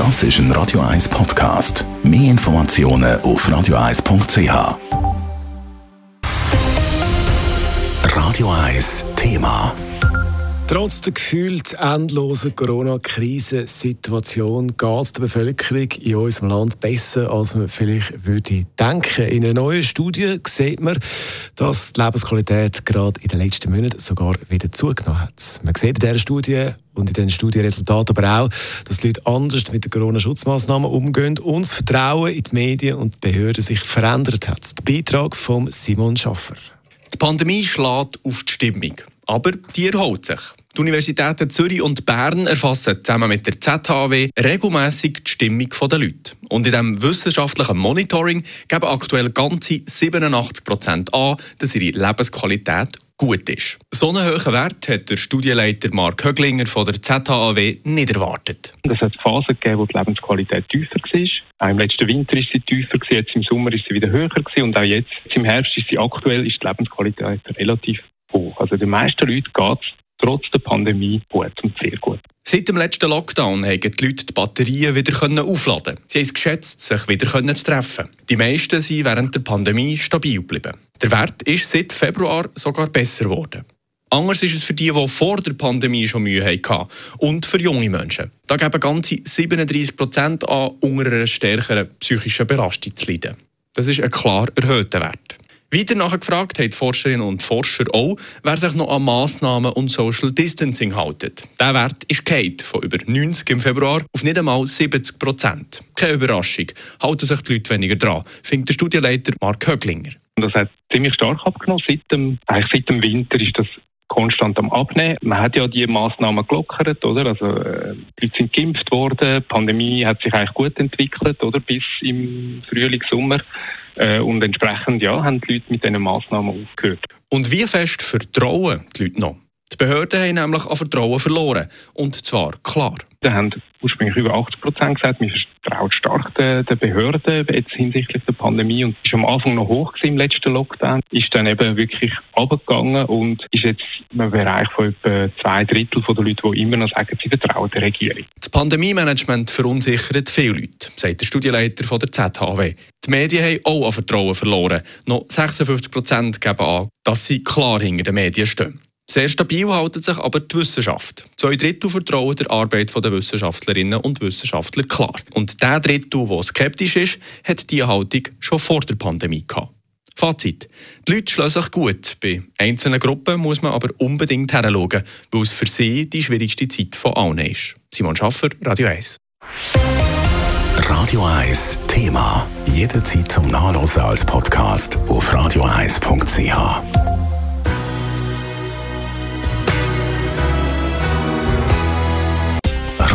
Das ist ein Radio 1 Podcast. Mehr Informationen auf radio1.ch. Radio 1 Thema. Trotz der gefühlt endlosen Corona-Krisensituation geht es der Bevölkerung in unserem Land besser, als man vielleicht würde denken. In einer neuen Studie sieht man, dass die Lebensqualität gerade in den letzten Monaten sogar wieder zugenommen hat. Man sieht in dieser Studie und in diesen Studienresultaten aber auch, dass die Leute anders mit den Corona-Schutzmaßnahmen umgehen und das Vertrauen in die Medien und die Behörden sich verändert hat. Der Beitrag von Simon Schaffer. Die Pandemie schlägt auf die Stimmung, aber die erholt sich. Die Universitäten Zürich und Bern erfassen zusammen mit der ZHW regelmäßig die Stimmung der Leute. Und in diesem wissenschaftlichen Monitoring geben aktuell ganze 87 Prozent an, dass ihre Lebensqualität gut ist. So einen hohen Wert hat der Studienleiter Mark Höglinger von der ZHAW nicht erwartet. Es hat Phasen gegeben, wo die Lebensqualität tiefer war. Auch im letzten Winter ist sie tiefer, jetzt im Sommer ist sie wieder höher und auch jetzt im Herbst ist sie aktuell ist die Lebensqualität relativ hoch. Also den meisten Leuten geht es trotz der Pandemie gut und sehr gut. Seit dem letzten Lockdown haben die Leute die Batterien wieder aufladen Sie haben es geschätzt, sich wieder zu treffen. Die meisten sind während der Pandemie stabil geblieben. Der Wert ist seit Februar sogar besser geworden. Anders ist es für die, die vor der Pandemie schon Mühe hatten und für junge Menschen. Da geben ganze 37 Prozent an, unter einer stärkeren psychischen Belastung zu leiden. Das ist ein klar erhöhter Wert. Weiter nachgefragt haben die Forscherinnen und Forscher auch, wer sich noch an Massnahmen und Social Distancing hält. Der Wert ist geht von über 90 im Februar auf nicht einmal 70 Prozent. Keine Überraschung, halten sich die Leute weniger dran, findet der Studienleiter Mark Höglinger. Das hat ziemlich stark abgenommen. Seit dem, eigentlich seit dem Winter ist das konstant am Abnehmen. Man hat ja die Massnahmen gelockert, oder? Also, äh, die Leute sind geimpft worden, die Pandemie hat sich eigentlich gut entwickelt, oder? Bis im Frühling, Sommer. Äh, und entsprechend, ja, haben die Leute mit diesen Massnahmen aufgehört. Und wie fest vertrauen die Leute noch? Die Behörden haben nämlich an Vertrauen verloren. Und zwar klar. Da haben ursprünglich über 80 Prozent gesagt, wir vertrauen stark den, den Behörden jetzt hinsichtlich der Pandemie und ist am Anfang noch hoch im letzten Lockdown, ist dann eben wirklich abgegangen und ist jetzt im Bereich von etwa zwei Drittel der Leute, die immer noch sagen, sie vertrauen der Regierung. Das Pandemie-Management verunsichert viele Leute, sagt der Studienleiter von der ZHW. Die Medien haben auch an Vertrauen verloren. Noch 56 Prozent geben an, dass sie klar hinter den Medien stehen. Sehr stabil hält sich aber die Wissenschaft. Zwei Drittel vertrauen der Arbeit der Wissenschaftlerinnen und Wissenschaftler klar. Und der Drittel, der skeptisch ist, hat diese Haltung schon vor der Pandemie gehabt. Fazit. Die Leute schlagen sich gut. Bei einzelnen Gruppen muss man aber unbedingt hinschauen, weil es für sie die schwierigste Zeit von allen ist. Simon Schaffer, Radio 1. Radio 1 Thema. Jederzeit zum Nachlesen als Podcast auf radio1.ch.